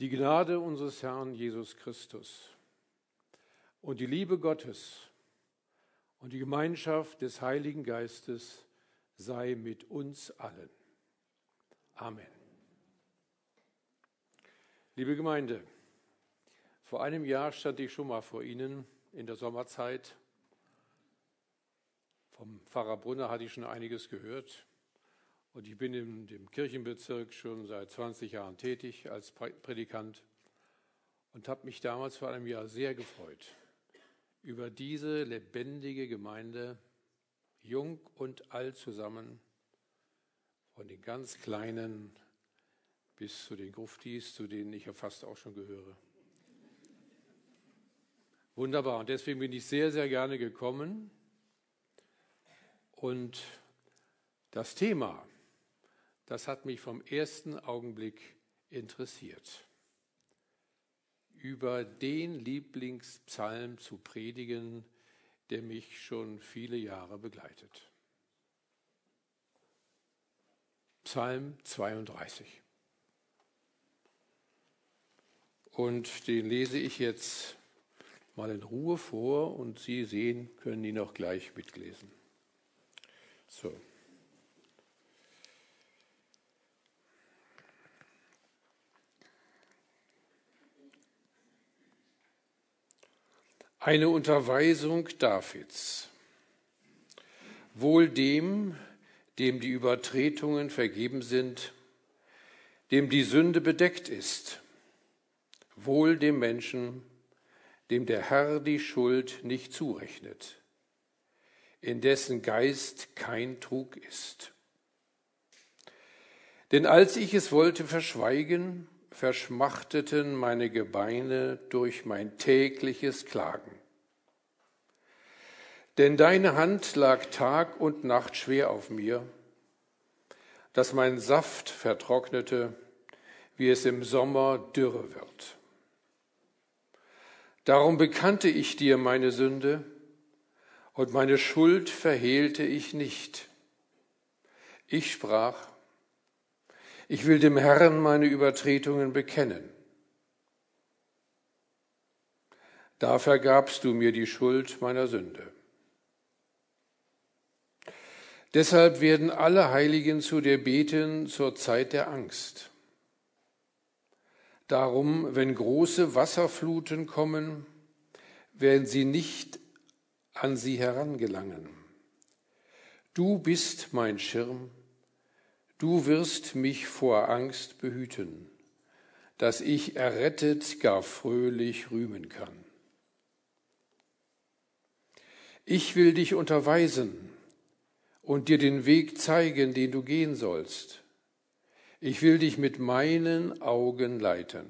Die Gnade unseres Herrn Jesus Christus und die Liebe Gottes und die Gemeinschaft des Heiligen Geistes sei mit uns allen. Amen. Liebe Gemeinde, vor einem Jahr stand ich schon mal vor Ihnen in der Sommerzeit. Vom Pfarrer Brunner hatte ich schon einiges gehört. Und ich bin in dem Kirchenbezirk schon seit 20 Jahren tätig als Predikant und habe mich damals vor einem Jahr sehr gefreut über diese lebendige Gemeinde, jung und alt zusammen, von den ganz Kleinen bis zu den Gruftis, zu denen ich ja fast auch schon gehöre. Wunderbar, und deswegen bin ich sehr, sehr gerne gekommen. Und das Thema, das hat mich vom ersten Augenblick interessiert. Über den Lieblingspsalm zu predigen, der mich schon viele Jahre begleitet. Psalm 32. Und den lese ich jetzt mal in Ruhe vor und Sie sehen, können ihn auch gleich mitlesen. So. Eine Unterweisung Davids. Wohl dem, dem die Übertretungen vergeben sind, dem die Sünde bedeckt ist. Wohl dem Menschen, dem der Herr die Schuld nicht zurechnet, in dessen Geist kein Trug ist. Denn als ich es wollte verschweigen, verschmachteten meine Gebeine durch mein tägliches Klagen. Denn deine Hand lag Tag und Nacht schwer auf mir, dass mein Saft vertrocknete, wie es im Sommer dürre wird. Darum bekannte ich dir meine Sünde und meine Schuld verhehlte ich nicht. Ich sprach, ich will dem Herrn meine Übertretungen bekennen. Da vergabst du mir die Schuld meiner Sünde. Deshalb werden alle Heiligen zu dir beten zur Zeit der Angst. Darum, wenn große Wasserfluten kommen, werden sie nicht an sie herangelangen. Du bist mein Schirm Du wirst mich vor Angst behüten, dass ich errettet gar fröhlich rühmen kann. Ich will dich unterweisen und dir den Weg zeigen, den du gehen sollst. Ich will dich mit meinen Augen leiten.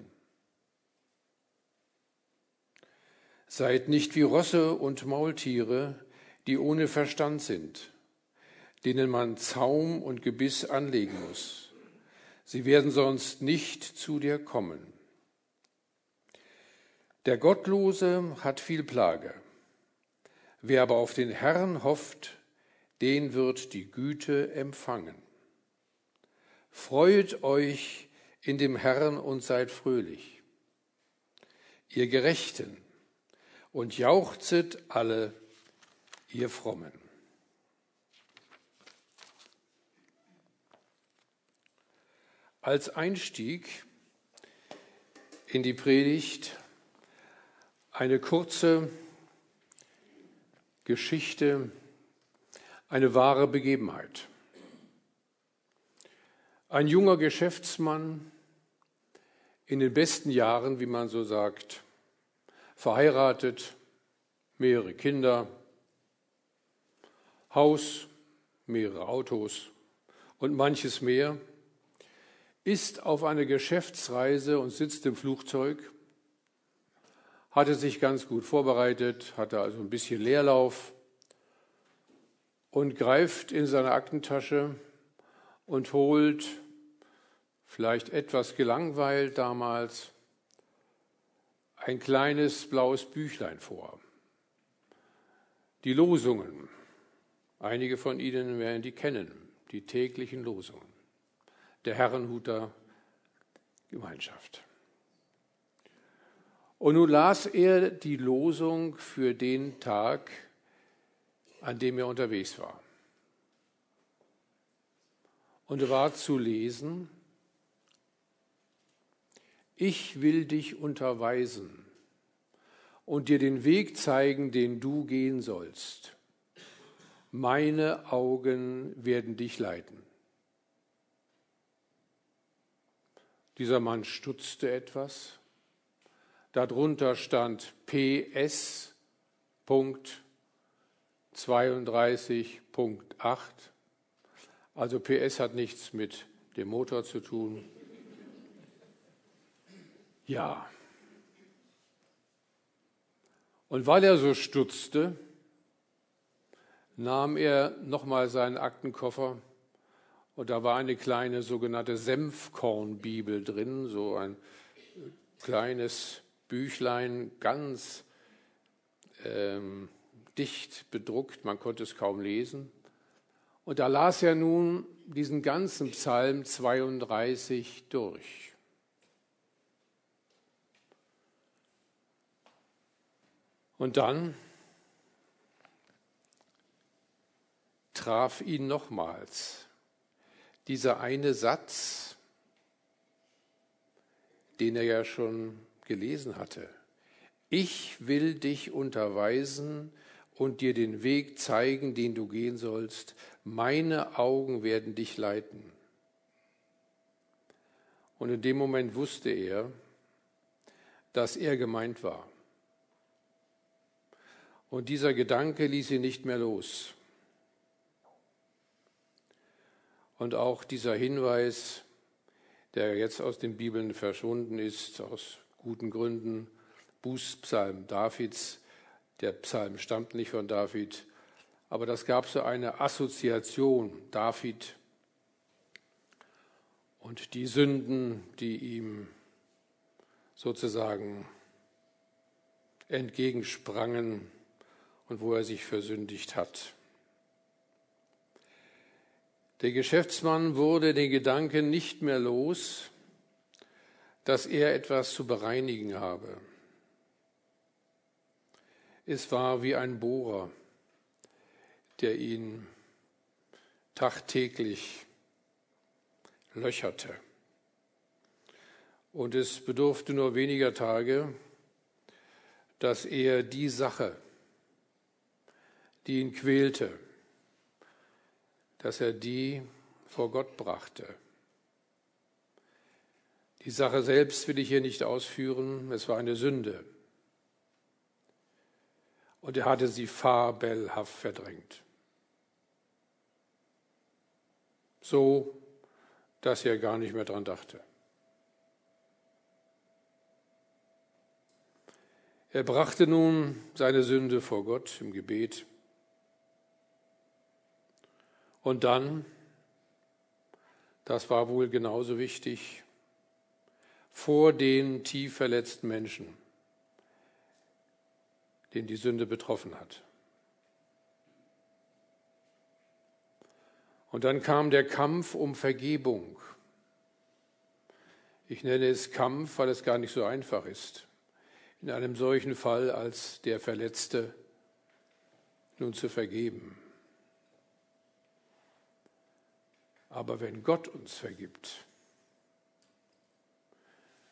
Seid nicht wie Rosse und Maultiere, die ohne Verstand sind denen man Zaum und Gebiss anlegen muss. Sie werden sonst nicht zu dir kommen. Der Gottlose hat viel Plage. Wer aber auf den Herrn hofft, den wird die Güte empfangen. Freut euch in dem Herrn und seid fröhlich, ihr Gerechten, und jauchzet alle, ihr Frommen. Als Einstieg in die Predigt eine kurze Geschichte, eine wahre Begebenheit. Ein junger Geschäftsmann in den besten Jahren, wie man so sagt, verheiratet, mehrere Kinder, Haus, mehrere Autos und manches mehr ist auf einer Geschäftsreise und sitzt im Flugzeug, hatte sich ganz gut vorbereitet, hatte also ein bisschen Leerlauf und greift in seine Aktentasche und holt, vielleicht etwas gelangweilt damals, ein kleines blaues Büchlein vor. Die Losungen. Einige von Ihnen werden die kennen, die täglichen Losungen der Herrenhuter Gemeinschaft. Und nun las er die Losung für den Tag, an dem er unterwegs war. Und war zu lesen, ich will dich unterweisen und dir den Weg zeigen, den du gehen sollst. Meine Augen werden dich leiten. Dieser Mann stutzte etwas. Darunter stand PS Punkt 32.8. Also PS hat nichts mit dem Motor zu tun. Ja. Und weil er so stutzte, nahm er nochmal seinen Aktenkoffer und da war eine kleine sogenannte Senfkornbibel drin, so ein kleines Büchlein, ganz ähm, dicht bedruckt, man konnte es kaum lesen. Und da las er nun diesen ganzen Psalm 32 durch. Und dann traf ihn nochmals dieser eine Satz, den er ja schon gelesen hatte. Ich will dich unterweisen und dir den Weg zeigen, den du gehen sollst. Meine Augen werden dich leiten. Und in dem Moment wusste er, dass er gemeint war. Und dieser Gedanke ließ ihn nicht mehr los. Und auch dieser Hinweis, der jetzt aus den Bibeln verschwunden ist, aus guten Gründen, Bußpsalm Davids, der Psalm stammt nicht von David, aber das gab so eine Assoziation, David und die Sünden, die ihm sozusagen entgegensprangen und wo er sich versündigt hat. Der Geschäftsmann wurde den Gedanken nicht mehr los, dass er etwas zu bereinigen habe. Es war wie ein Bohrer, der ihn tagtäglich löcherte. Und es bedurfte nur weniger Tage, dass er die Sache, die ihn quälte, dass er die vor Gott brachte. Die Sache selbst will ich hier nicht ausführen, es war eine Sünde. Und er hatte sie fabelhaft verdrängt. So, dass er gar nicht mehr dran dachte. Er brachte nun seine Sünde vor Gott im Gebet und dann, das war wohl genauso wichtig, vor den tief verletzten Menschen, den die Sünde betroffen hat. Und dann kam der Kampf um Vergebung. Ich nenne es Kampf, weil es gar nicht so einfach ist, in einem solchen Fall als der Verletzte nun zu vergeben. Aber wenn Gott uns vergibt,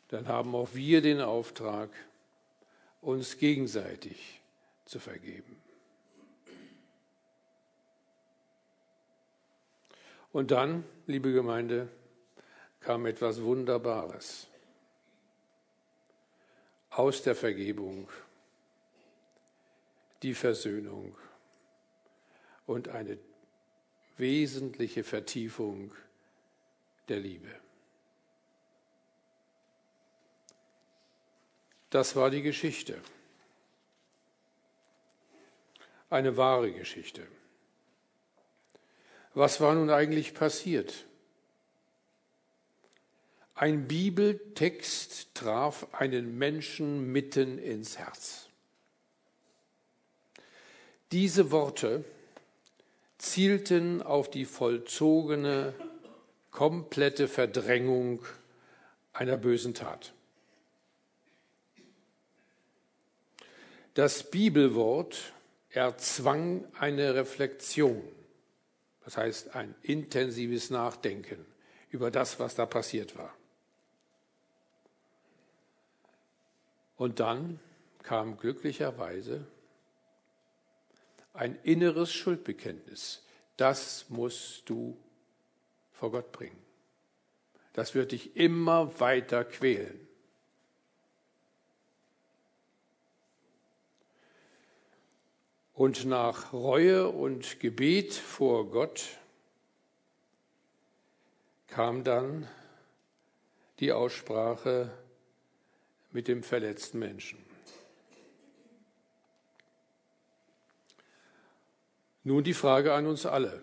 dann haben auch wir den Auftrag, uns gegenseitig zu vergeben. Und dann, liebe Gemeinde, kam etwas Wunderbares aus der Vergebung, die Versöhnung und eine wesentliche Vertiefung der Liebe. Das war die Geschichte. Eine wahre Geschichte. Was war nun eigentlich passiert? Ein Bibeltext traf einen Menschen mitten ins Herz. Diese Worte zielten auf die vollzogene, komplette Verdrängung einer bösen Tat. Das Bibelwort erzwang eine Reflexion, das heißt ein intensives Nachdenken über das, was da passiert war. Und dann kam glücklicherweise ein inneres Schuldbekenntnis. Das musst du vor Gott bringen. Das wird dich immer weiter quälen. Und nach Reue und Gebet vor Gott kam dann die Aussprache mit dem verletzten Menschen. Nun die Frage an uns alle.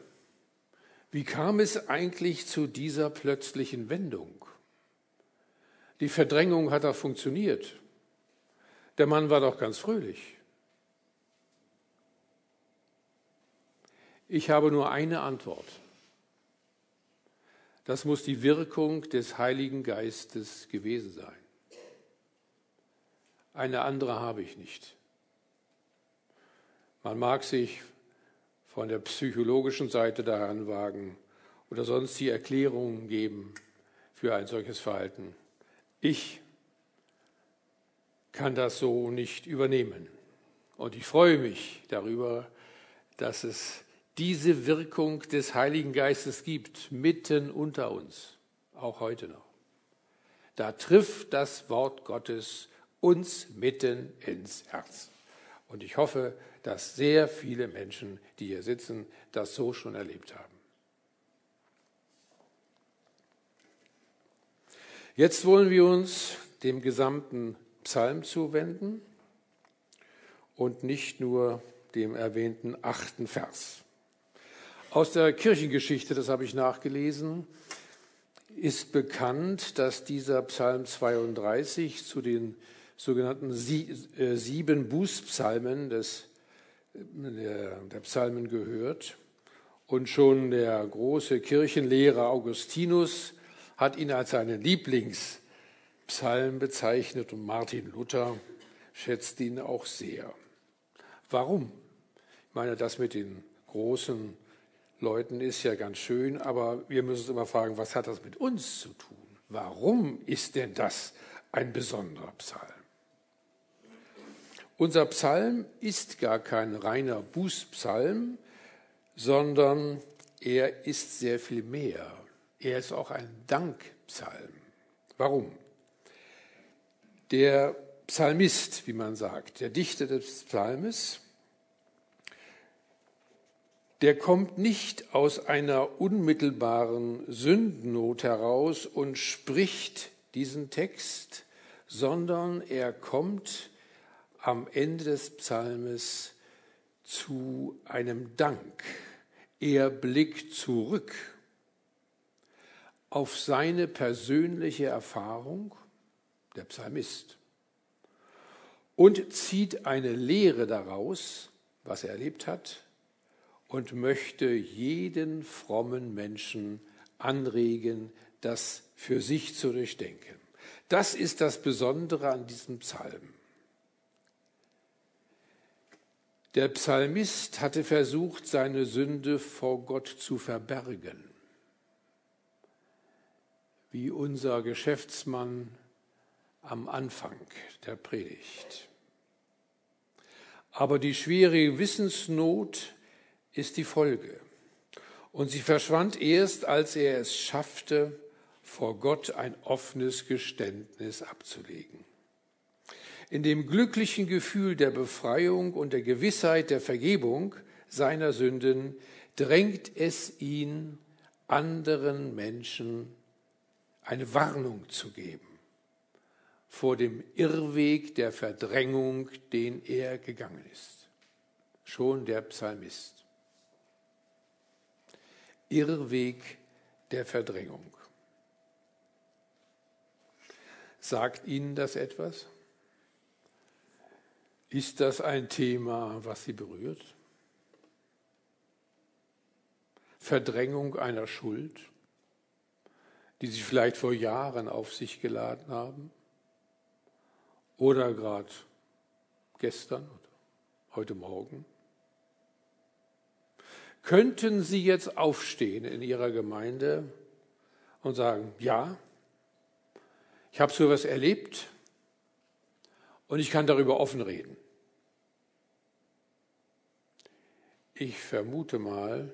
Wie kam es eigentlich zu dieser plötzlichen Wendung? Die Verdrängung hat doch funktioniert. Der Mann war doch ganz fröhlich. Ich habe nur eine Antwort. Das muss die Wirkung des Heiligen Geistes gewesen sein. Eine andere habe ich nicht. Man mag sich von der psychologischen Seite daran wagen oder sonst die Erklärungen geben für ein solches Verhalten. Ich kann das so nicht übernehmen. Und ich freue mich darüber, dass es diese Wirkung des Heiligen Geistes gibt, mitten unter uns, auch heute noch. Da trifft das Wort Gottes uns mitten ins Herz. Und ich hoffe, dass sehr viele Menschen, die hier sitzen, das so schon erlebt haben. Jetzt wollen wir uns dem gesamten Psalm zuwenden und nicht nur dem erwähnten achten Vers. Aus der Kirchengeschichte, das habe ich nachgelesen, ist bekannt, dass dieser Psalm 32 zu den sogenannten äh, sieben Bußpsalmen des, der, der Psalmen gehört. Und schon der große Kirchenlehrer Augustinus hat ihn als seinen Lieblingspsalm bezeichnet und Martin Luther schätzt ihn auch sehr. Warum? Ich meine, das mit den großen Leuten ist ja ganz schön, aber wir müssen uns immer fragen, was hat das mit uns zu tun? Warum ist denn das ein besonderer Psalm? Unser Psalm ist gar kein reiner Bußpsalm, sondern er ist sehr viel mehr. Er ist auch ein Dankpsalm. Warum? Der Psalmist, wie man sagt, der Dichter des Psalmes, der kommt nicht aus einer unmittelbaren Sündennot heraus und spricht diesen Text, sondern er kommt am Ende des Psalmes zu einem Dank. Er blickt zurück auf seine persönliche Erfahrung, der Psalmist, und zieht eine Lehre daraus, was er erlebt hat, und möchte jeden frommen Menschen anregen, das für sich zu durchdenken. Das ist das Besondere an diesem Psalm. Der Psalmist hatte versucht, seine Sünde vor Gott zu verbergen, wie unser Geschäftsmann am Anfang der Predigt. Aber die schwere Wissensnot ist die Folge. Und sie verschwand erst, als er es schaffte, vor Gott ein offenes Geständnis abzulegen. In dem glücklichen Gefühl der Befreiung und der Gewissheit der Vergebung seiner Sünden drängt es ihn, anderen Menschen eine Warnung zu geben vor dem Irrweg der Verdrängung, den er gegangen ist. Schon der Psalmist. Irrweg der Verdrängung. Sagt Ihnen das etwas? Ist das ein Thema, was Sie berührt? Verdrängung einer Schuld, die Sie vielleicht vor Jahren auf sich geladen haben oder gerade gestern oder heute Morgen? Könnten Sie jetzt aufstehen in Ihrer Gemeinde und sagen, ja, ich habe so etwas erlebt und ich kann darüber offen reden? Ich vermute mal,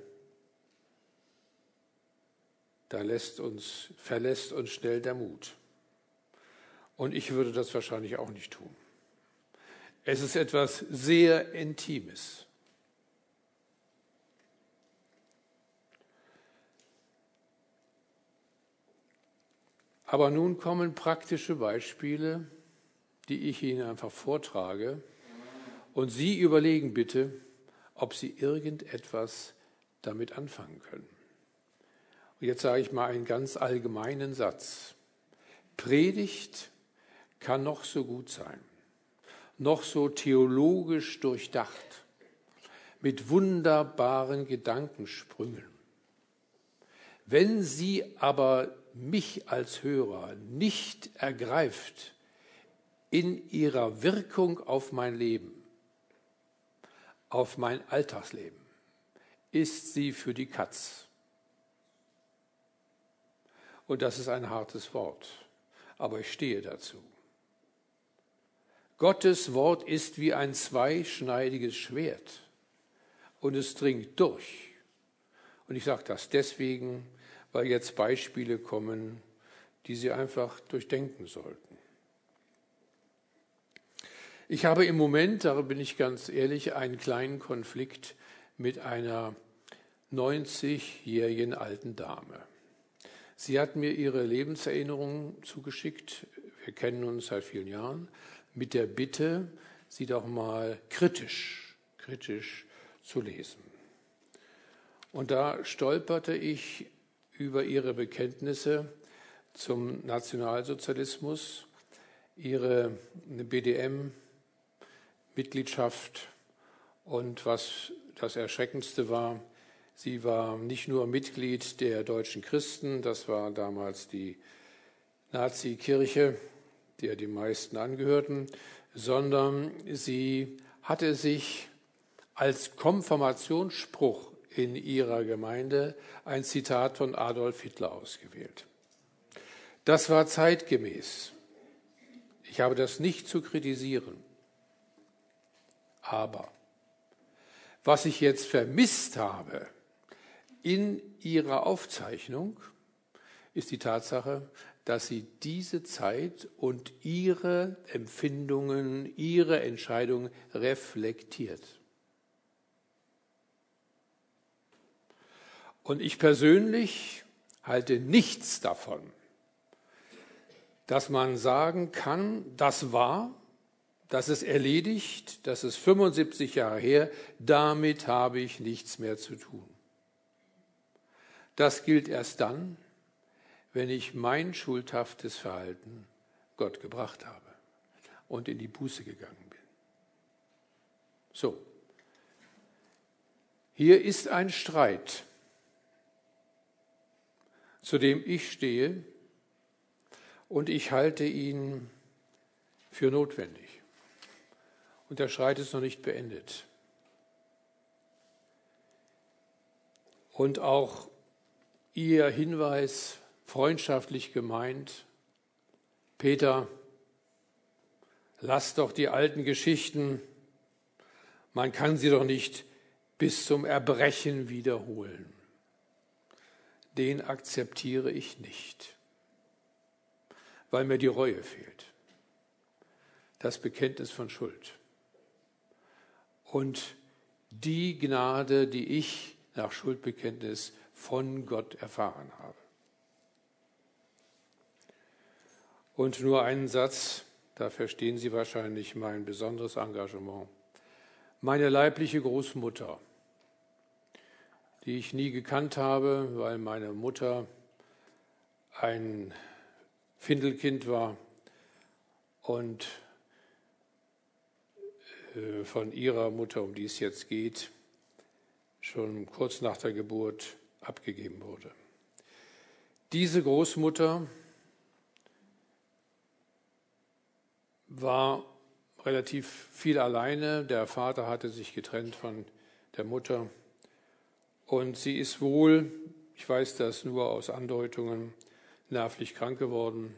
da lässt uns, verlässt uns schnell der Mut. Und ich würde das wahrscheinlich auch nicht tun. Es ist etwas sehr Intimes. Aber nun kommen praktische Beispiele, die ich Ihnen einfach vortrage. Und Sie überlegen bitte, ob Sie irgendetwas damit anfangen können. Und jetzt sage ich mal einen ganz allgemeinen Satz. Predigt kann noch so gut sein, noch so theologisch durchdacht, mit wunderbaren Gedankensprüngen. Wenn sie aber mich als Hörer nicht ergreift in ihrer Wirkung auf mein Leben, auf mein Alltagsleben, ist sie für die Katz. Und das ist ein hartes Wort, aber ich stehe dazu. Gottes Wort ist wie ein zweischneidiges Schwert und es dringt durch. Und ich sage das deswegen, weil jetzt Beispiele kommen, die Sie einfach durchdenken sollten. Ich habe im Moment, da bin ich ganz ehrlich, einen kleinen Konflikt mit einer 90-jährigen alten Dame. Sie hat mir ihre Lebenserinnerungen zugeschickt. Wir kennen uns seit vielen Jahren mit der Bitte, sie doch mal kritisch, kritisch zu lesen. Und da stolperte ich über ihre Bekenntnisse zum Nationalsozialismus, ihre BDM-Mitgliedschaft und was das Erschreckendste war, sie war nicht nur Mitglied der deutschen Christen, das war damals die Nazi-Kirche, der die meisten angehörten, sondern sie hatte sich als Konfirmationsspruch in ihrer Gemeinde ein Zitat von Adolf Hitler ausgewählt. Das war zeitgemäß. Ich habe das nicht zu kritisieren. Aber was ich jetzt vermisst habe in ihrer Aufzeichnung, ist die Tatsache, dass sie diese Zeit und ihre Empfindungen, ihre Entscheidungen reflektiert. Und ich persönlich halte nichts davon, dass man sagen kann, das war, das ist erledigt, das ist 75 Jahre her, damit habe ich nichts mehr zu tun. Das gilt erst dann, wenn ich mein schuldhaftes Verhalten Gott gebracht habe und in die Buße gegangen bin. So, hier ist ein Streit zu dem ich stehe und ich halte ihn für notwendig. Und der Streit ist noch nicht beendet. Und auch Ihr Hinweis, freundschaftlich gemeint, Peter, lass doch die alten Geschichten, man kann sie doch nicht bis zum Erbrechen wiederholen den akzeptiere ich nicht, weil mir die Reue fehlt. Das Bekenntnis von Schuld. Und die Gnade, die ich nach Schuldbekenntnis von Gott erfahren habe. Und nur einen Satz, da verstehen Sie wahrscheinlich mein besonderes Engagement. Meine leibliche Großmutter die ich nie gekannt habe, weil meine Mutter ein Findelkind war und von ihrer Mutter, um die es jetzt geht, schon kurz nach der Geburt abgegeben wurde. Diese Großmutter war relativ viel alleine. Der Vater hatte sich getrennt von der Mutter. Und sie ist wohl, ich weiß das nur aus Andeutungen, nervlich krank geworden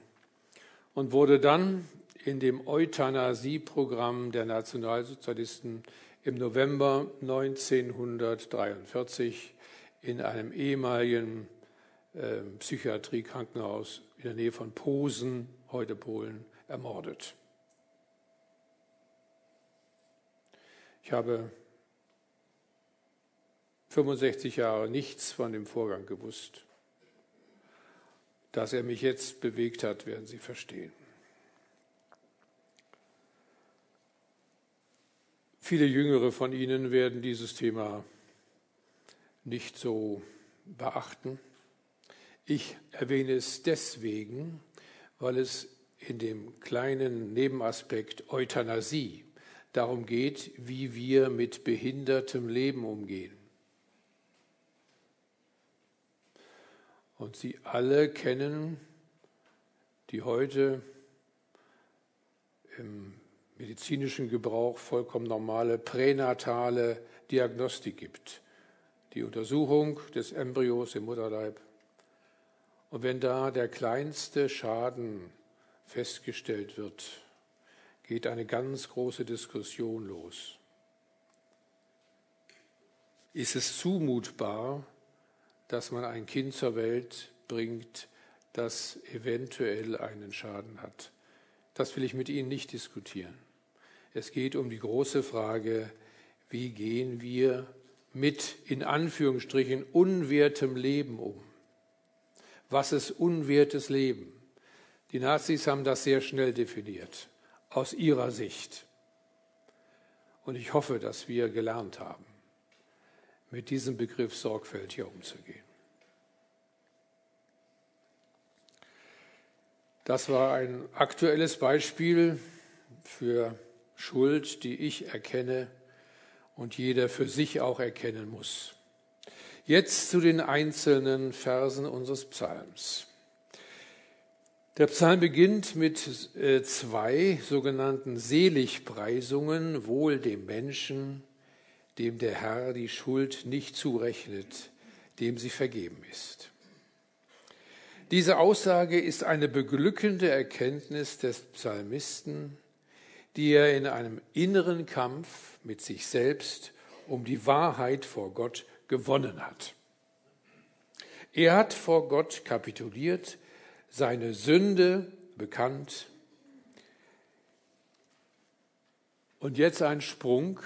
und wurde dann in dem Euthanasie-Programm der Nationalsozialisten im November 1943 in einem ehemaligen äh, Psychiatriekrankenhaus in der Nähe von Posen, heute Polen, ermordet. Ich habe 65 Jahre nichts von dem Vorgang gewusst. Dass er mich jetzt bewegt hat, werden Sie verstehen. Viele Jüngere von Ihnen werden dieses Thema nicht so beachten. Ich erwähne es deswegen, weil es in dem kleinen Nebenaspekt Euthanasie darum geht, wie wir mit behindertem Leben umgehen. Und Sie alle kennen die heute im medizinischen Gebrauch vollkommen normale pränatale Diagnostik gibt. Die Untersuchung des Embryos im Mutterleib. Und wenn da der kleinste Schaden festgestellt wird, geht eine ganz große Diskussion los. Ist es zumutbar, dass man ein Kind zur Welt bringt, das eventuell einen Schaden hat? Das will ich mit Ihnen nicht diskutieren. Es geht um die große Frage, wie gehen wir mit in Anführungsstrichen unwertem Leben um? Was ist unwertes Leben? Die Nazis haben das sehr schnell definiert aus ihrer Sicht. Und ich hoffe, dass wir gelernt haben, mit diesem Begriff sorgfältig umzugehen. Das war ein aktuelles Beispiel für Schuld, die ich erkenne und jeder für sich auch erkennen muss. Jetzt zu den einzelnen Versen unseres Psalms. Der Psalm beginnt mit äh, zwei sogenannten Seligpreisungen, wohl dem Menschen, dem der Herr die Schuld nicht zurechnet, dem sie vergeben ist. Diese Aussage ist eine beglückende Erkenntnis des Psalmisten, die er in einem inneren Kampf mit sich selbst um die Wahrheit vor Gott gewonnen hat. Er hat vor Gott kapituliert, seine Sünde bekannt. Und jetzt ein Sprung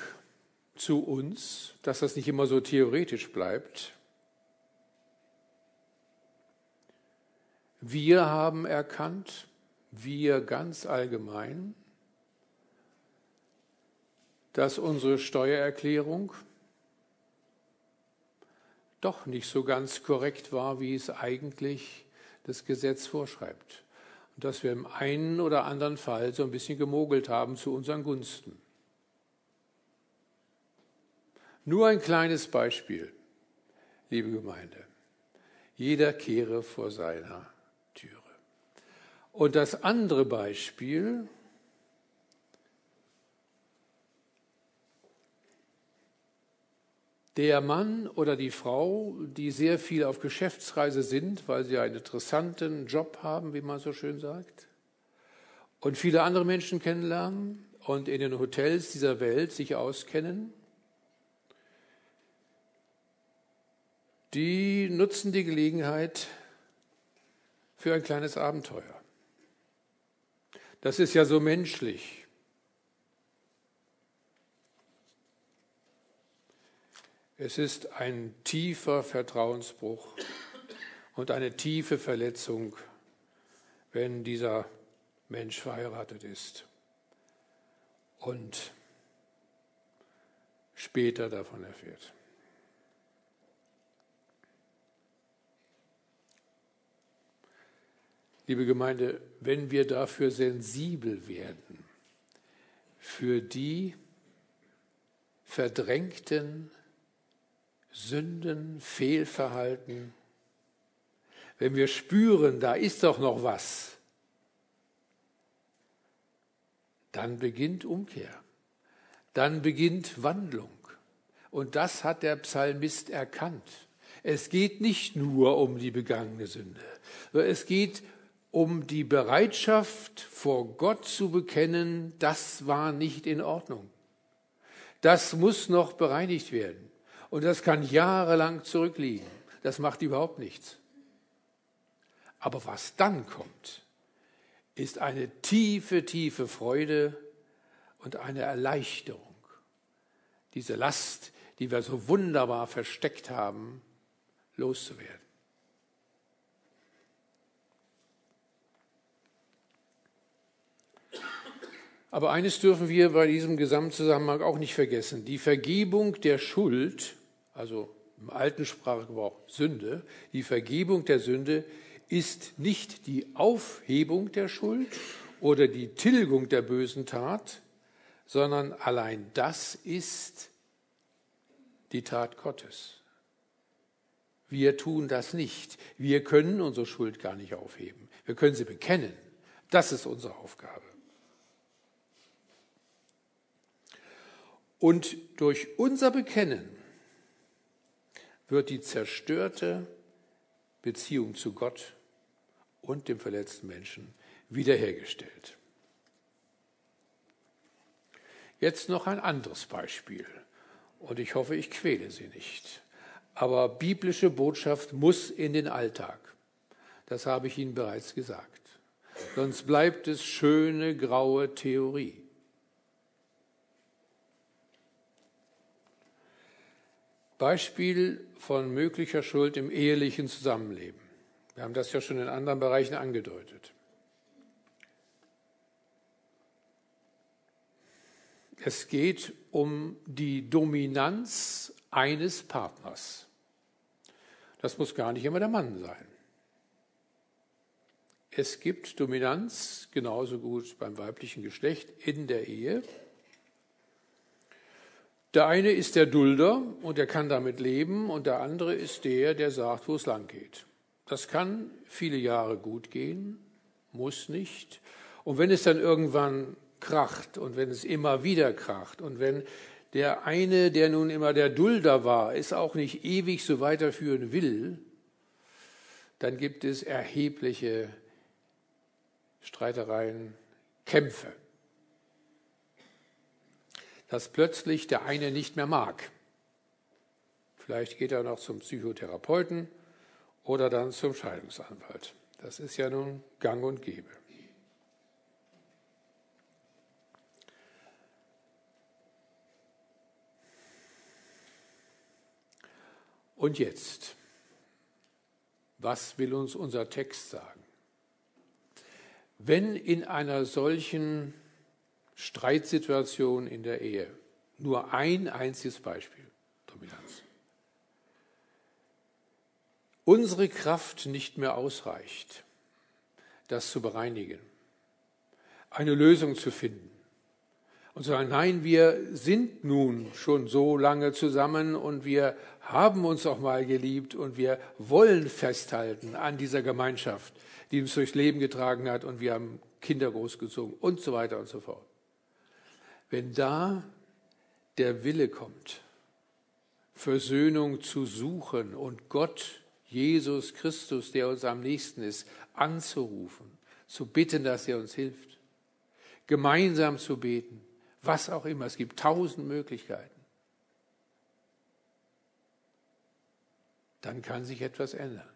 zu uns, dass das nicht immer so theoretisch bleibt. Wir haben erkannt, wir ganz allgemein, dass unsere Steuererklärung doch nicht so ganz korrekt war, wie es eigentlich das Gesetz vorschreibt. Und dass wir im einen oder anderen Fall so ein bisschen gemogelt haben zu unseren Gunsten. Nur ein kleines Beispiel, liebe Gemeinde. Jeder kehre vor seiner Türe. Und das andere Beispiel, der Mann oder die Frau, die sehr viel auf Geschäftsreise sind, weil sie einen interessanten Job haben, wie man so schön sagt, und viele andere Menschen kennenlernen und in den Hotels dieser Welt sich auskennen, die nutzen die Gelegenheit für ein kleines Abenteuer. Das ist ja so menschlich. Es ist ein tiefer Vertrauensbruch und eine tiefe Verletzung, wenn dieser Mensch verheiratet ist und später davon erfährt. Liebe Gemeinde, wenn wir dafür sensibel werden, für die verdrängten Sünden, Fehlverhalten, wenn wir spüren, da ist doch noch was, dann beginnt Umkehr, dann beginnt Wandlung. Und das hat der Psalmist erkannt. Es geht nicht nur um die begangene Sünde, es geht um die Bereitschaft, vor Gott zu bekennen, das war nicht in Ordnung. Das muss noch bereinigt werden. Und das kann jahrelang zurückliegen. Das macht überhaupt nichts. Aber was dann kommt, ist eine tiefe, tiefe Freude und eine Erleichterung. Diese Last, die wir so wunderbar versteckt haben, loszuwerden. Aber eines dürfen wir bei diesem Gesamtzusammenhang auch nicht vergessen. Die Vergebung der Schuld, also im alten Sprachgebrauch Sünde, die Vergebung der Sünde ist nicht die Aufhebung der Schuld oder die Tilgung der bösen Tat, sondern allein das ist die Tat Gottes. Wir tun das nicht. Wir können unsere Schuld gar nicht aufheben. Wir können sie bekennen. Das ist unsere Aufgabe. Und durch unser Bekennen wird die zerstörte Beziehung zu Gott und dem verletzten Menschen wiederhergestellt. Jetzt noch ein anderes Beispiel. Und ich hoffe, ich quäle Sie nicht. Aber biblische Botschaft muss in den Alltag. Das habe ich Ihnen bereits gesagt. Sonst bleibt es schöne graue Theorie. Beispiel von möglicher Schuld im ehelichen Zusammenleben. Wir haben das ja schon in anderen Bereichen angedeutet. Es geht um die Dominanz eines Partners. Das muss gar nicht immer der Mann sein. Es gibt Dominanz genauso gut beim weiblichen Geschlecht in der Ehe. Der eine ist der Dulder und er kann damit leben und der andere ist der, der sagt, wo es lang geht. Das kann viele Jahre gut gehen, muss nicht. Und wenn es dann irgendwann kracht und wenn es immer wieder kracht und wenn der eine, der nun immer der Dulder war, es auch nicht ewig so weiterführen will, dann gibt es erhebliche Streitereien, Kämpfe. Dass plötzlich der eine nicht mehr mag. Vielleicht geht er noch zum Psychotherapeuten oder dann zum Scheidungsanwalt. Das ist ja nun gang und gäbe. Und jetzt, was will uns unser Text sagen? Wenn in einer solchen Streitsituation in der Ehe nur ein einziges Beispiel, Dominanz, unsere Kraft nicht mehr ausreicht, das zu bereinigen, eine Lösung zu finden und zu sagen, nein, wir sind nun schon so lange zusammen und wir haben uns auch mal geliebt und wir wollen festhalten an dieser Gemeinschaft, die uns durchs Leben getragen hat und wir haben Kinder großgezogen und so weiter und so fort. Wenn da der Wille kommt, Versöhnung zu suchen und Gott Jesus Christus, der uns am nächsten ist, anzurufen, zu bitten, dass er uns hilft, gemeinsam zu beten, was auch immer. Es gibt tausend Möglichkeiten. Dann kann sich etwas ändern.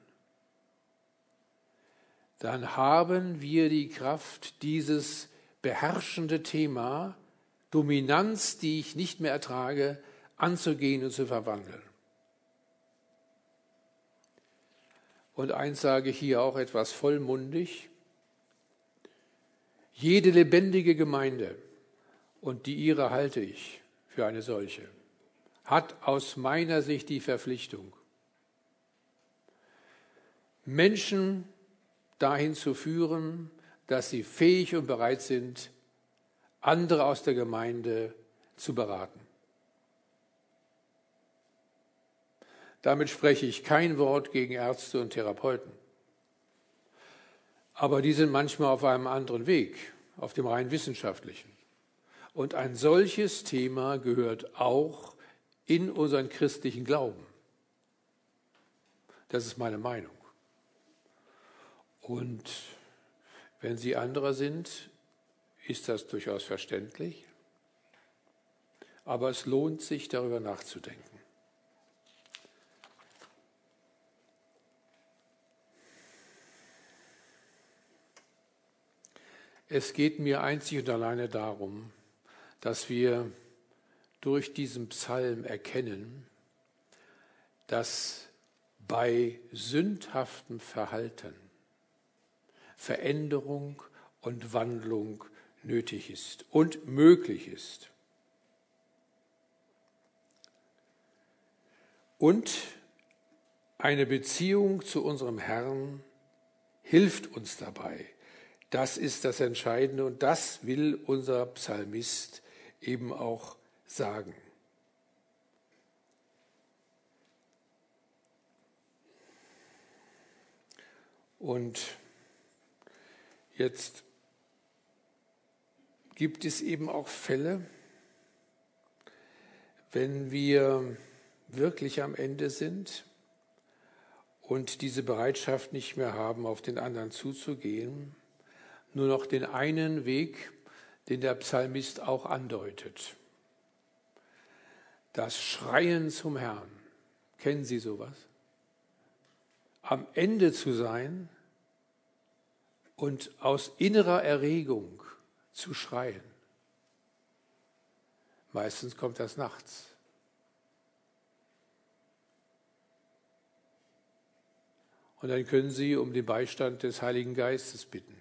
Dann haben wir die Kraft, dieses beherrschende Thema, Dominanz, die ich nicht mehr ertrage, anzugehen und zu verwandeln. Und eins sage ich hier auch etwas vollmundig. Jede lebendige Gemeinde, und die ihre halte ich für eine solche, hat aus meiner Sicht die Verpflichtung, Menschen dahin zu führen, dass sie fähig und bereit sind, andere aus der Gemeinde zu beraten. Damit spreche ich kein Wort gegen Ärzte und Therapeuten. Aber die sind manchmal auf einem anderen Weg, auf dem rein wissenschaftlichen. Und ein solches Thema gehört auch in unseren christlichen Glauben. Das ist meine Meinung. Und wenn Sie anderer sind, ist das durchaus verständlich. Aber es lohnt sich, darüber nachzudenken. Es geht mir einzig und alleine darum, dass wir durch diesen Psalm erkennen, dass bei sündhaftem Verhalten Veränderung und Wandlung nötig ist und möglich ist. Und eine Beziehung zu unserem Herrn hilft uns dabei. Das ist das Entscheidende und das will unser Psalmist eben auch sagen. Und jetzt gibt es eben auch Fälle, wenn wir wirklich am Ende sind und diese Bereitschaft nicht mehr haben, auf den anderen zuzugehen, nur noch den einen Weg, den der Psalmist auch andeutet. Das Schreien zum Herrn. Kennen Sie sowas? Am Ende zu sein und aus innerer Erregung zu schreien. Meistens kommt das nachts. Und dann können Sie um den Beistand des Heiligen Geistes bitten.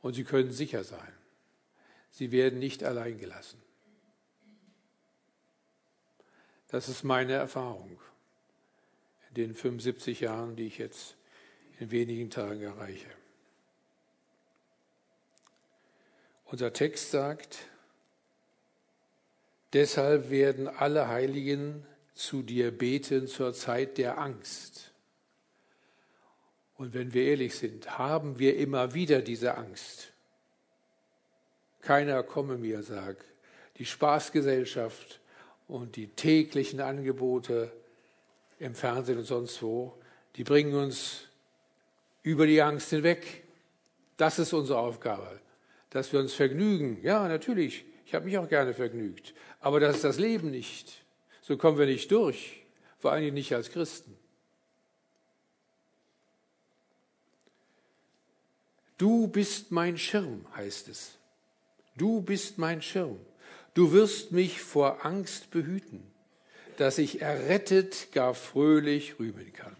Und Sie können sicher sein, Sie werden nicht allein gelassen. Das ist meine Erfahrung in den 75 Jahren, die ich jetzt in wenigen Tagen erreiche. Unser Text sagt, deshalb werden alle Heiligen zu dir beten zur Zeit der Angst. Und wenn wir ehrlich sind, haben wir immer wieder diese Angst. Keiner komme mir, sagt, die Spaßgesellschaft und die täglichen Angebote im Fernsehen und sonst wo, die bringen uns über die Angst hinweg. Das ist unsere Aufgabe, dass wir uns vergnügen. Ja, natürlich, ich habe mich auch gerne vergnügt, aber das ist das Leben nicht. So kommen wir nicht durch, vor allem nicht als Christen. Du bist mein Schirm, heißt es. Du bist mein Schirm. Du wirst mich vor Angst behüten, dass ich errettet gar fröhlich rühmen kann.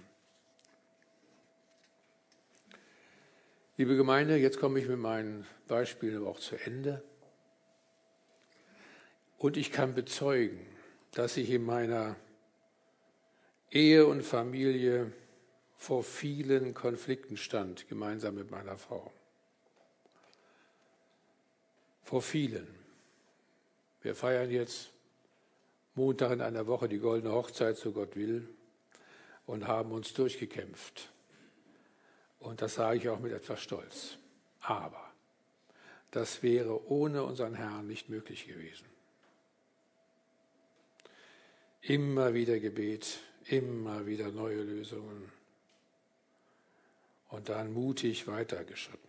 Liebe Gemeinde, jetzt komme ich mit meinen Beispielen auch zu Ende. Und ich kann bezeugen, dass ich in meiner Ehe und Familie vor vielen Konflikten stand, gemeinsam mit meiner Frau. Vor vielen. Wir feiern jetzt Montag in einer Woche die goldene Hochzeit, so Gott will, und haben uns durchgekämpft. Und das sage ich auch mit etwas Stolz. Aber das wäre ohne unseren Herrn nicht möglich gewesen. Immer wieder Gebet, immer wieder neue Lösungen und dann mutig weitergeschritten.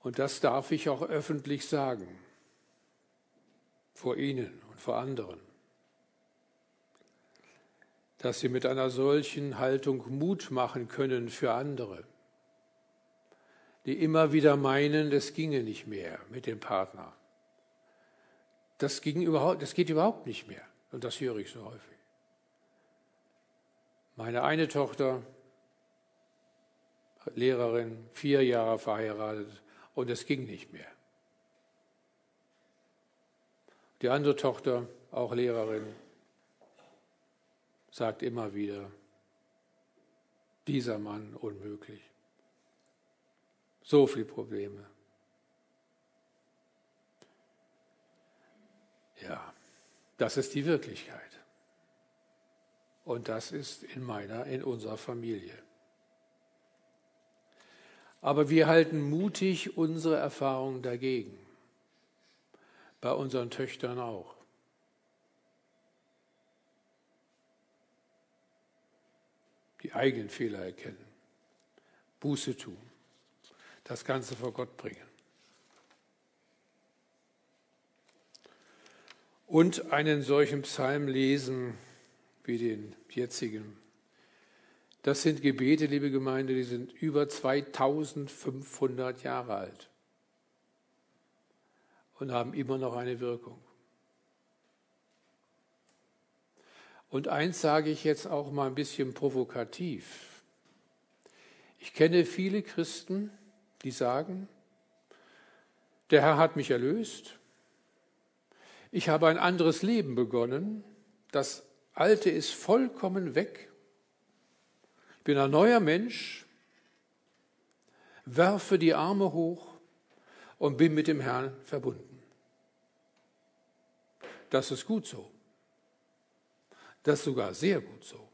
Und das darf ich auch öffentlich sagen, vor Ihnen und vor anderen, dass Sie mit einer solchen Haltung Mut machen können für andere, die immer wieder meinen, das ginge nicht mehr mit dem Partner. Das, ging überhaupt, das geht überhaupt nicht mehr. Und das höre ich so häufig. Meine eine Tochter, Lehrerin, vier Jahre verheiratet und es ging nicht mehr. Die andere Tochter, auch Lehrerin, sagt immer wieder, dieser Mann unmöglich. So viele Probleme. Ja, das ist die Wirklichkeit. Und das ist in meiner, in unserer Familie. Aber wir halten mutig unsere Erfahrungen dagegen. Bei unseren Töchtern auch. Die eigenen Fehler erkennen. Buße tun. Das Ganze vor Gott bringen. Und einen solchen Psalm lesen wie den jetzigen das sind Gebete, liebe Gemeinde, die sind über 2500 Jahre alt und haben immer noch eine Wirkung. Und eins sage ich jetzt auch mal ein bisschen provokativ. Ich kenne viele Christen, die sagen, der Herr hat mich erlöst, ich habe ein anderes Leben begonnen, das Alte ist vollkommen weg ich bin ein neuer Mensch, werfe die Arme hoch und bin mit dem Herrn verbunden. Das ist gut so. Das ist sogar sehr gut so.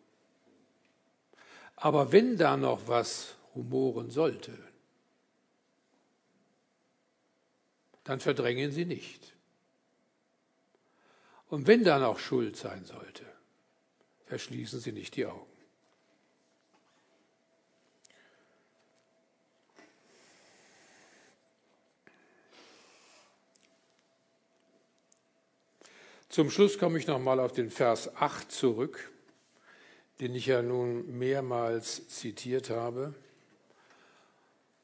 Aber wenn da noch was rumoren sollte, dann verdrängen Sie nicht. Und wenn da noch Schuld sein sollte, verschließen Sie nicht die Augen. Zum Schluss komme ich nochmal auf den Vers 8 zurück, den ich ja nun mehrmals zitiert habe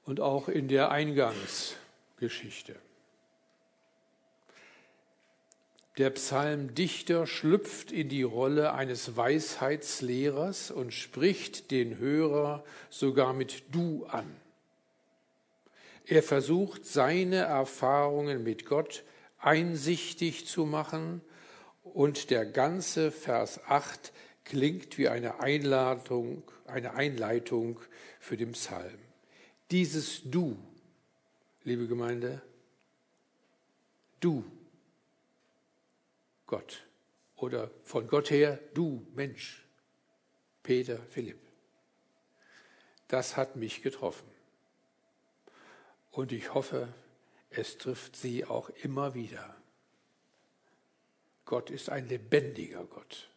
und auch in der Eingangsgeschichte. Der Psalmdichter schlüpft in die Rolle eines Weisheitslehrers und spricht den Hörer sogar mit Du an. Er versucht, seine Erfahrungen mit Gott einsichtig zu machen und der ganze Vers 8 klingt wie eine Einladung, eine Einleitung für den Psalm. Dieses Du, liebe Gemeinde, du, Gott, oder von Gott her, du, Mensch, Peter, Philipp, das hat mich getroffen. Und ich hoffe, es trifft sie auch immer wieder. Gott ist ein lebendiger Gott,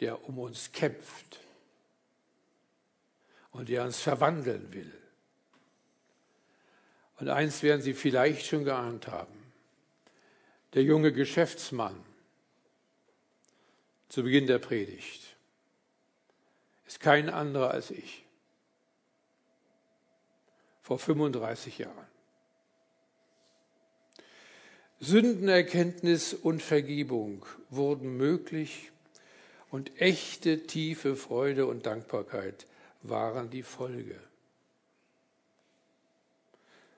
der um uns kämpft und der uns verwandeln will. Und eins werden Sie vielleicht schon geahnt haben. Der junge Geschäftsmann zu Beginn der Predigt ist kein anderer als ich. Vor 35 Jahren. Sündenerkenntnis und Vergebung wurden möglich und echte tiefe Freude und Dankbarkeit waren die Folge.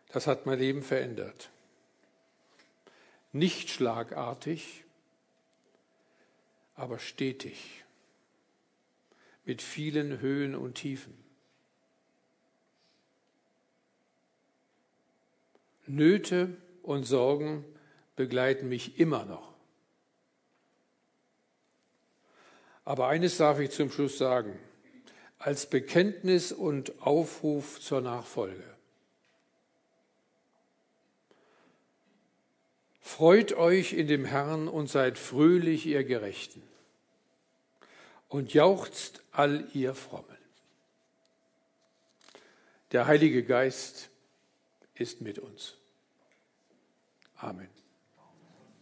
Das hat mein Leben verändert. Nicht schlagartig, aber stetig, mit vielen Höhen und Tiefen. Nöte und Sorgen begleiten mich immer noch. Aber eines darf ich zum Schluss sagen, als Bekenntnis und Aufruf zur Nachfolge. Freut euch in dem Herrn und seid fröhlich, ihr Gerechten, und jauchzt all ihr Frommen. Der Heilige Geist ist mit uns. Amen.